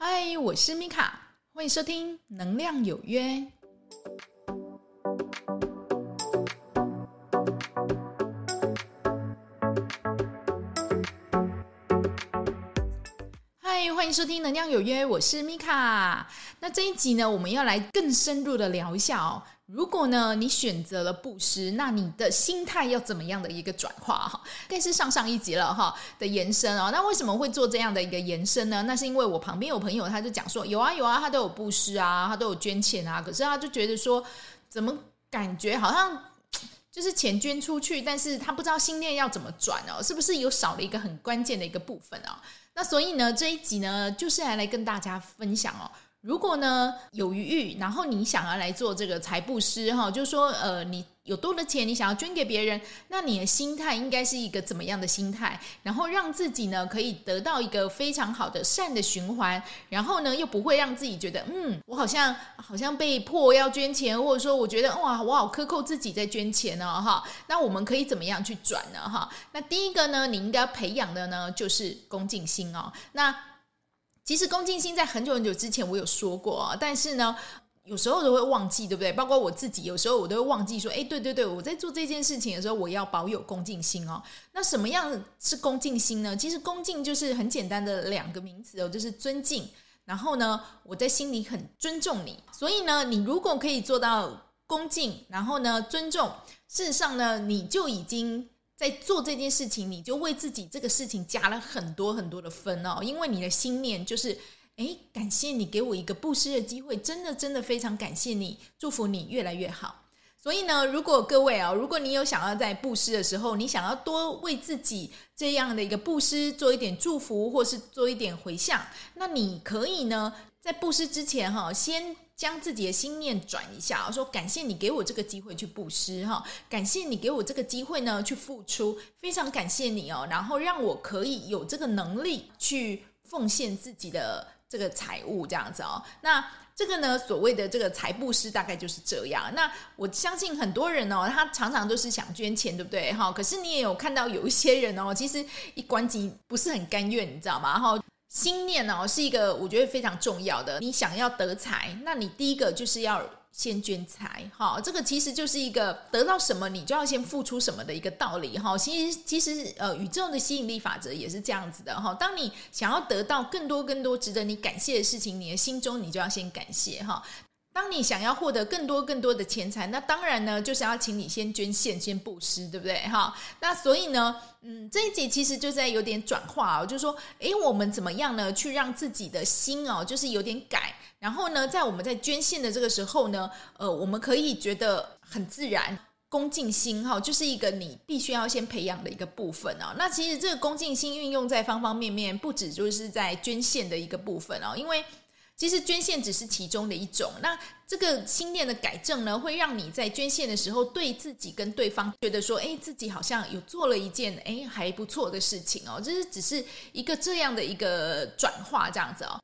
嗨，我是米卡，欢迎收听《能量有约》。欢迎收听《能量有约》，我是米卡。那这一集呢，我们要来更深入的聊一下哦。如果呢，你选择了布施，那你的心态要怎么样的一个转化哈？该是上上一集了哈的延伸哦。那为什么会做这样的一个延伸呢？那是因为我旁边有朋友，他就讲说，有啊有啊，他都有布施啊，他都有捐钱啊，可是他就觉得说，怎么感觉好像就是钱捐出去，但是他不知道心念要怎么转哦，是不是有少了一个很关键的一个部分哦？那所以呢，这一集呢，就是来来跟大家分享哦。如果呢有余裕，然后你想要来做这个财布施哈，就是说呃你有多的钱，你想要捐给别人，那你的心态应该是一个怎么样的心态？然后让自己呢可以得到一个非常好的善的循环，然后呢又不会让自己觉得嗯我好像好像被迫要捐钱，或者说我觉得哇我好克扣自己在捐钱呢哈。那我们可以怎么样去转呢哈？那第一个呢你应该培养的呢就是恭敬心哦。那其实恭敬心在很久很久之前我有说过啊，但是呢，有时候都会忘记，对不对？包括我自己，有时候我都会忘记说，哎，对对对，我在做这件事情的时候，我要保有恭敬心哦。那什么样是恭敬心呢？其实恭敬就是很简单的两个名词哦，就是尊敬。然后呢，我在心里很尊重你，所以呢，你如果可以做到恭敬，然后呢，尊重，事实上呢，你就已经。在做这件事情，你就为自己这个事情加了很多很多的分哦，因为你的心念就是，诶，感谢你给我一个布施的机会，真的真的非常感谢你，祝福你越来越好。所以呢，如果各位啊，如果你有想要在布施的时候，你想要多为自己这样的一个布施做一点祝福，或是做一点回向，那你可以呢，在布施之前哈，先。将自己的心念转一下，说感谢你给我这个机会去布施哈，感谢你给我这个机会呢去付出，非常感谢你哦，然后让我可以有这个能力去奉献自己的这个财物这样子哦。那这个呢，所谓的这个财布施大概就是这样。那我相信很多人哦，他常常都是想捐钱，对不对哈？可是你也有看到有一些人哦，其实一关机不是很甘愿，你知道吗？哈。心念哦，是一个我觉得非常重要的。你想要得财，那你第一个就是要先捐财，哈，这个其实就是一个得到什么你就要先付出什么的一个道理，哈。其实其实呃，宇宙的吸引力法则也是这样子的，哈。当你想要得到更多更多值得你感谢的事情，你的心中你就要先感谢，哈。当你想要获得更多更多的钱财，那当然呢，就是要请你先捐献、先布施，对不对？哈，那所以呢，嗯，这一集其实就在有点转化哦，就是说，诶，我们怎么样呢，去让自己的心哦，就是有点改，然后呢，在我们在捐献的这个时候呢，呃，我们可以觉得很自然，恭敬心哈，就是一个你必须要先培养的一个部分哦。那其实这个恭敬心运用在方方面面，不止就是在捐献的一个部分哦，因为。其实捐献只是其中的一种，那这个心念的改正呢，会让你在捐献的时候，对自己跟对方觉得说，哎，自己好像有做了一件哎还不错的事情哦，这是只是一个这样的一个转化这样子哦。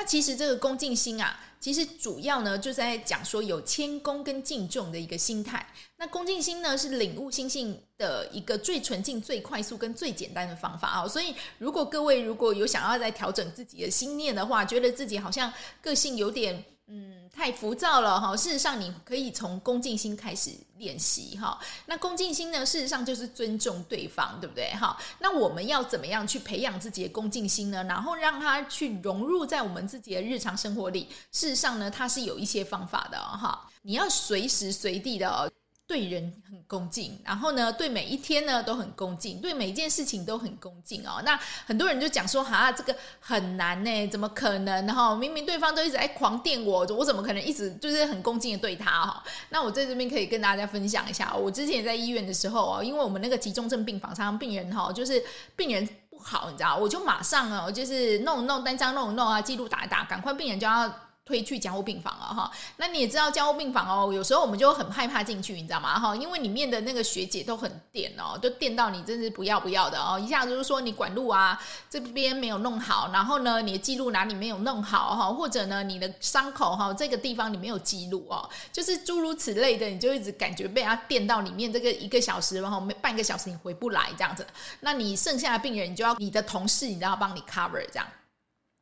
那其实这个恭敬心啊，其实主要呢就在讲说有谦恭跟敬重的一个心态。那恭敬心呢是领悟心性的一个最纯净、最快速跟最简单的方法啊。所以如果各位如果有想要在调整自己的心念的话，觉得自己好像个性有点。嗯，太浮躁了哈。事实上，你可以从恭敬心开始练习哈。那恭敬心呢，事实上就是尊重对方，对不对哈？那我们要怎么样去培养自己的恭敬心呢？然后让它去融入在我们自己的日常生活里。事实上呢，它是有一些方法的哈。你要随时随地的。对人很恭敬，然后呢，对每一天呢都很恭敬，对每一件事情都很恭敬哦。那很多人就讲说，哈、啊，这个很难呢，怎么可能哈？明明对方都一直在狂电我，我怎么可能一直就是很恭敬的对他哈？那我在这边可以跟大家分享一下，我之前在医院的时候啊，因为我们那个急重症病房，常常病人哈，就是病人不好，你知道，我就马上啊，就是弄弄单张弄弄啊，记录打一打，赶快病人就要。推去加护病房了哈，那你也知道加护病房哦，有时候我们就很害怕进去，你知道吗？哈，因为里面的那个学姐都很电哦，都电到你真是不要不要的哦，一下子就说你管路啊这边没有弄好，然后呢你的记录哪里没有弄好哈，或者呢你的伤口哈这个地方你没有记录哦，就是诸如此类的，你就一直感觉被他电到里面这个一个小时然后没半个小时你回不来这样子，那你剩下的病人你就要你的同事你都要帮你 cover 这样。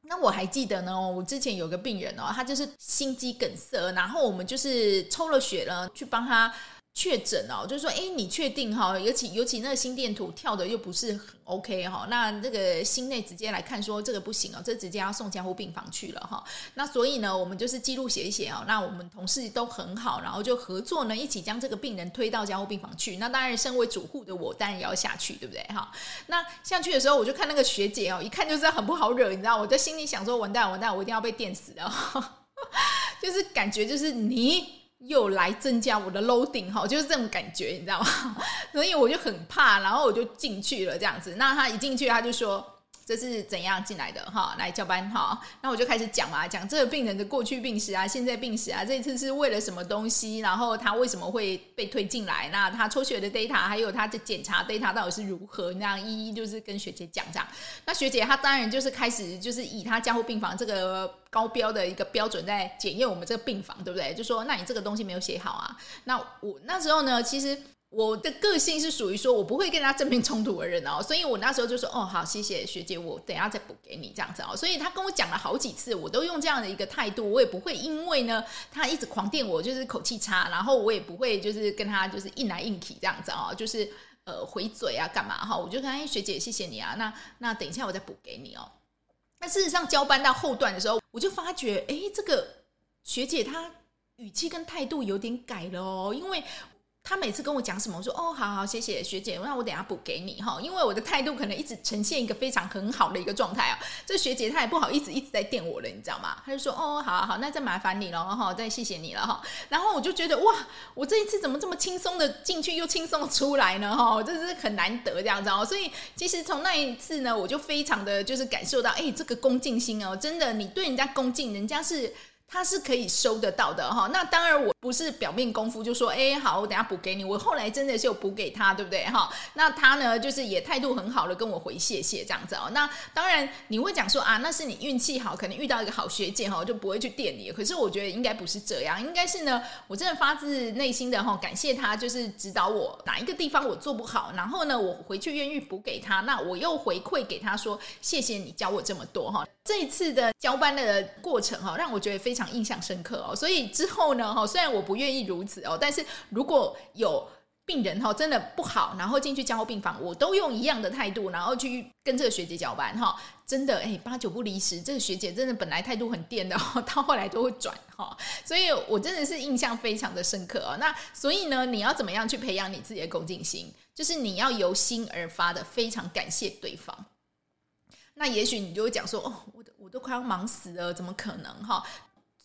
那我还记得呢，我之前有个病人哦，他就是心肌梗塞，然后我们就是抽了血了，去帮他。确诊哦，就是说，哎，你确定哈？尤其尤其那个心电图跳的又不是很 OK 哈，那这个心内直接来看说这个不行哦，这直接要送加护病房去了哈。那所以呢，我们就是记录写一写哦。那我们同事都很好，然后就合作呢，一起将这个病人推到加护病房去。那当然，身为主护的我当然也要下去，对不对哈？那下去的时候，我就看那个学姐哦，一看就知道很不好惹，你知道，我在心里想说，完蛋完蛋，我一定要被电死的，就是感觉就是你。又来增加我的 loading 哈，就是这种感觉，你知道吗？所以我就很怕，然后我就进去了这样子。那他一进去，他就说。这是怎样进来的哈？来交班哈，那我就开始讲嘛，讲这个病人的过去病史啊，现在病史啊，这一次是为了什么东西？然后他为什么会被推进来？那他抽血的 data 还有他的检查 data 到底是如何？那样一一就是跟学姐讲这样。那学姐她当然就是开始就是以她加护病房这个高标的一个标准在检验我们这个病房，对不对？就说那你这个东西没有写好啊？那我那时候呢，其实。我的个性是属于说，我不会跟他正面冲突的人哦，所以我那时候就说，哦，好，谢谢学姐，我等下再补给你这样子哦。所以他跟我讲了好几次，我都用这样的一个态度，我也不会因为呢他一直狂电我，就是口气差，然后我也不会就是跟他就是硬来硬去这样子哦，就是呃回嘴啊干嘛哈，我就跟他，哎，学姐谢谢你啊，那那等一下我再补给你哦。那事实上交班到后段的时候，我就发觉，哎，这个学姐她语气跟态度有点改了哦，因为。他每次跟我讲什么，我说哦，好好，谢谢学姐，那我等下补给你哈，因为我的态度可能一直呈现一个非常很好的一个状态啊。这学姐她也不好意思一直在电我了，你知道吗？她就说哦，好好，那再麻烦你了哈，再谢谢你了哈。然后我就觉得哇，我这一次怎么这么轻松的进去又轻松的出来呢？哈，这是很难得这样子哦。所以其实从那一次呢，我就非常的就是感受到，哎，这个恭敬心哦，真的，你对人家恭敬，人家是。他是可以收得到的哈，那当然我不是表面功夫就说，哎，好，我等下补给你。我后来真的是有补给他，对不对哈？那他呢，就是也态度很好的跟我回谢谢这样子哦。那当然你会讲说啊，那是你运气好，可能遇到一个好学姐哈，就不会去电你。可是我觉得应该不是这样，应该是呢，我真的发自内心的哈感谢他，就是指导我哪一个地方我做不好，然后呢，我回去愿意补给他，那我又回馈给他说，谢谢你教我这么多哈。这一次的交班的过程哈，让我觉得非常。常印象深刻哦，所以之后呢，哈，虽然我不愿意如此哦，但是如果有病人哈真的不好，然后进去加护病房，我都用一样的态度，然后去跟这个学姐交班哈，真的哎，八九不离十，这个学姐真的本来态度很电的，到后来都会转哈，所以我真的是印象非常的深刻哦。那所以呢，你要怎么样去培养你自己的恭敬心？就是你要由心而发的非常感谢对方。那也许你就会讲说，哦，我都我都快要忙死了，怎么可能哈？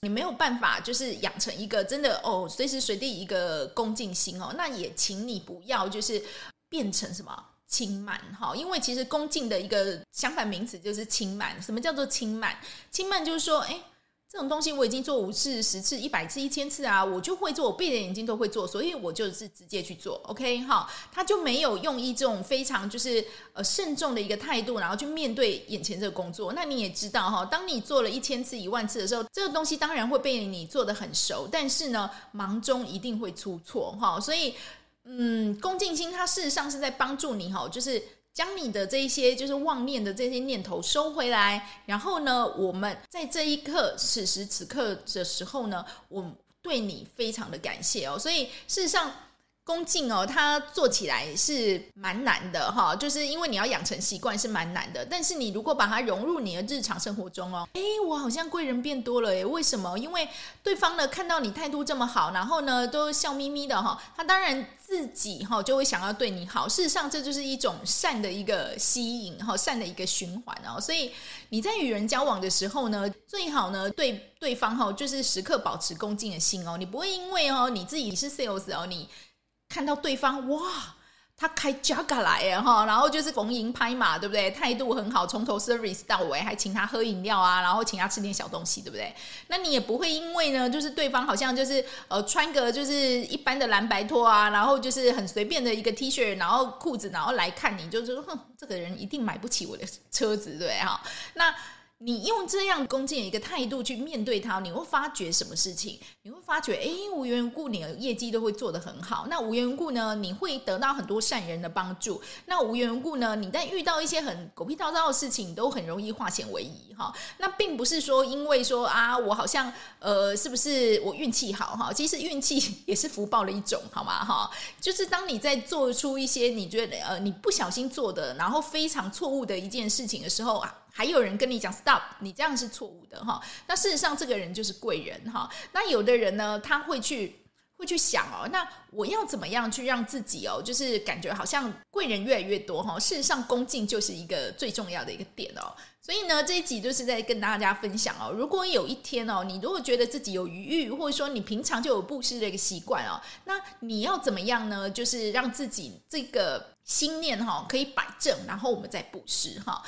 你没有办法，就是养成一个真的哦，随时随地一个恭敬心哦。那也请你不要就是变成什么轻慢哈，因为其实恭敬的一个相反名词就是轻慢。什么叫做轻慢？轻慢就是说，哎。这种东西我已经做五次、十次、一百次、一千次啊，我就会做，我闭着眼睛都会做，所以我就是直接去做，OK 哈，他就没有用一种非常就是呃慎重的一个态度，然后去面对眼前这个工作。那你也知道哈，当你做了一千次、一万次的时候，这个东西当然会被你做得很熟，但是呢，忙中一定会出错哈，所以嗯，恭敬心它事实上是在帮助你哈，就是。将你的这一些就是妄念的这些念头收回来，然后呢，我们在这一刻、此时此刻的时候呢，我对你非常的感谢哦。所以事实上，恭敬哦，它做起来是蛮难的哈，就是因为你要养成习惯是蛮难的。但是你如果把它融入你的日常生活中哦，诶，我好像贵人变多了诶，为什么？因为对方呢看到你态度这么好，然后呢都笑眯眯的哈，他当然自己哈就会想要对你好。事实上，这就是一种善的一个吸引哈，善的一个循环哦。所以你在与人交往的时候呢，最好呢对对方哈就是时刻保持恭敬的心哦，你不会因为哦你自己是 sales 哦你。看到对方哇，他开 Jaga 来哈，然后就是逢迎拍马，对不对？态度很好，从头 service 到尾，还请他喝饮料啊，然后请他吃点小东西，对不对？那你也不会因为呢，就是对方好像就是呃穿个就是一般的蓝白拖啊，然后就是很随便的一个 T 恤，然后裤子，然后来看你，就是哼，这个人一定买不起我的车子，对不对哈？那。你用这样恭敬的一个态度去面对它，你会发觉什么事情？你会发觉，哎，无缘无故你的业绩都会做得很好。那无缘无故呢，你会得到很多善人的帮助。那无缘无故呢，你在遇到一些很狗屁倒灶的事情，都很容易化险为夷哈。那并不是说因为说啊，我好像呃，是不是我运气好哈？其实运气也是福报的一种，好吗哈？就是当你在做出一些你觉得呃你不小心做的，然后非常错误的一件事情的时候啊。还有人跟你讲 stop，你这样是错误的哈。那事实上，这个人就是贵人哈。那有的人呢，他会去会去想哦，那我要怎么样去让自己哦，就是感觉好像贵人越来越多哈。事实上，恭敬就是一个最重要的一个点哦。所以呢，这一集就是在跟大家分享哦。如果有一天哦，你如果觉得自己有余裕，或者说你平常就有布施的一个习惯哦，那你要怎么样呢？就是让自己这个心念哈可以摆正，然后我们再布施哈。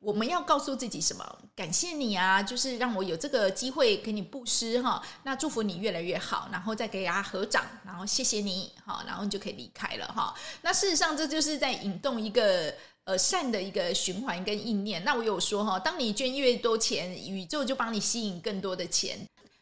我们要告诉自己什么？感谢你啊，就是让我有这个机会给你布施哈。那祝福你越来越好，然后再给大家合掌，然后谢谢你哈，然后你就可以离开了哈。那事实上，这就是在引动一个呃善的一个循环跟意念。那我有说哈，当你捐越多钱，宇宙就帮你吸引更多的钱。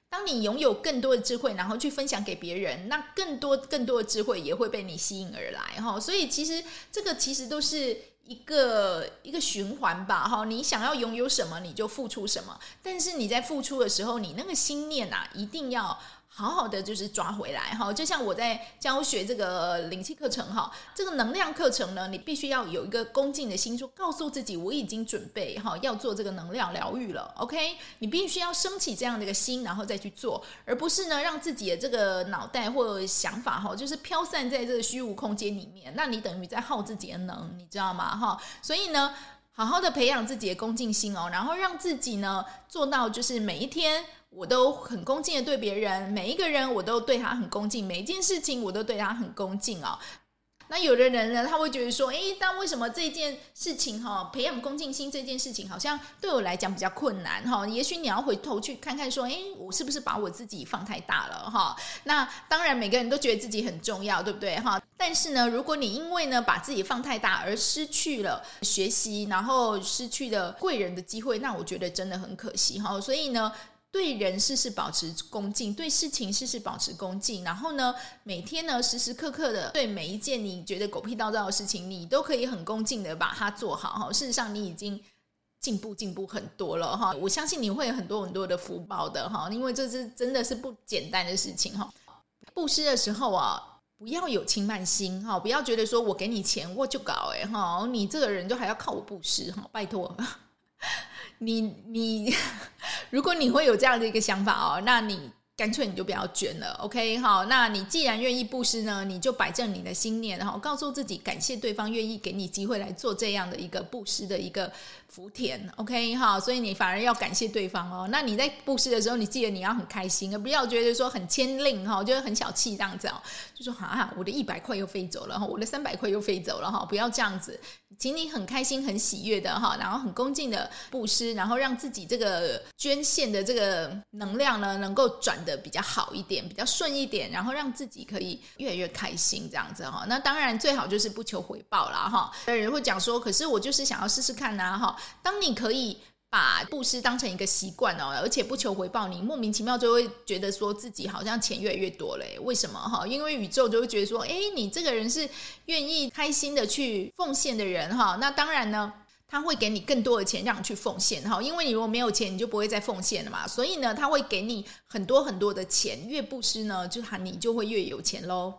当你拥有更多的智慧，然后去分享给别人，那更多更多的智慧也会被你吸引而来哈。所以其实这个其实都是。一个一个循环吧，哈，你想要拥有什么，你就付出什么。但是你在付出的时候，你那个心念啊，一定要。好好的就是抓回来哈，就像我在教学这个灵气课程哈，这个能量课程呢，你必须要有一个恭敬的心，说告诉自己我已经准备哈要做这个能量疗愈了，OK？你必须要升起这样的一个心，然后再去做，而不是呢让自己的这个脑袋或想法哈，就是飘散在这个虚无空间里面，那你等于在耗自己的能，你知道吗？哈，所以呢，好好的培养自己的恭敬心哦，然后让自己呢做到就是每一天。我都很恭敬的对别人，每一个人我都对他很恭敬，每一件事情我都对他很恭敬哦。那有的人呢，他会觉得说，诶，但为什么这件事情哈，培养恭敬心这件事情好像对我来讲比较困难哈？也许你要回头去看看说，诶，我是不是把我自己放太大了哈？那当然，每个人都觉得自己很重要，对不对哈？但是呢，如果你因为呢把自己放太大而失去了学习，然后失去了贵人的机会，那我觉得真的很可惜哈。所以呢。对人事事保持恭敬，对事情事事保持恭敬，然后呢，每天呢时时刻刻的对每一件你觉得狗屁倒灶的事情，你都可以很恭敬的把它做好哈。事实上，你已经进步进步很多了哈。我相信你会有很多很多的福报的哈，因为这是真的是不简单的事情哈。布施的时候啊，不要有轻慢心哈，不要觉得说我给你钱我就搞哎哈，你这个人就还要靠我布施哈，拜托。你你，如果你会有这样的一个想法哦，那你。干脆你就不要捐了，OK？好，那你既然愿意布施呢，你就摆正你的心念，然后告诉自己感谢对方愿意给你机会来做这样的一个布施的一个福田，OK？哈，所以你反而要感谢对方哦。那你在布施的时候，你记得你要很开心，而不要觉得说很谦吝哈，就是很小气这样子哦。就说啊，我的一百块又飞走了哈，我的三百块又飞走了哈，不要这样子，请你很开心、很喜悦的哈，然后很恭敬的布施，然后让自己这个捐献的这个能量呢，能够转。的比较好一点，比较顺一点，然后让自己可以越来越开心，这样子哈。那当然最好就是不求回报啦哈。有人会讲说，可是我就是想要试试看呐哈。当你可以把布施当成一个习惯哦，而且不求回报，你莫名其妙就会觉得说自己好像钱越来越多了。为什么哈？因为宇宙就会觉得说，诶，你这个人是愿意开心的去奉献的人哈。那当然呢。他会给你更多的钱让你去奉献哈，因为你如果没有钱，你就不会再奉献了嘛。所以呢，他会给你很多很多的钱，越布施呢，就喊你就会越有钱喽。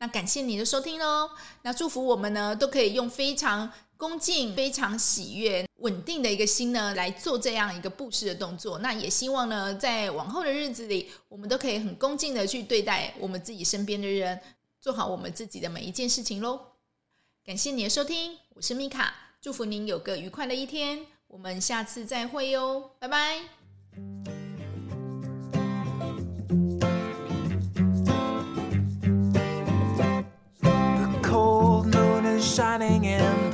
那感谢你的收听喽，那祝福我们呢都可以用非常恭敬非常喜悦稳定的一个心呢来做这样一个布施的动作。那也希望呢在往后的日子里我们都可以很恭敬的去对待我们自己身边的人做好我们自己的每一件事情喽感谢你的收听我是米卡祝福您有个愉快的一天我们下次再会哟拜拜。The cold moon is shining in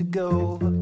To go.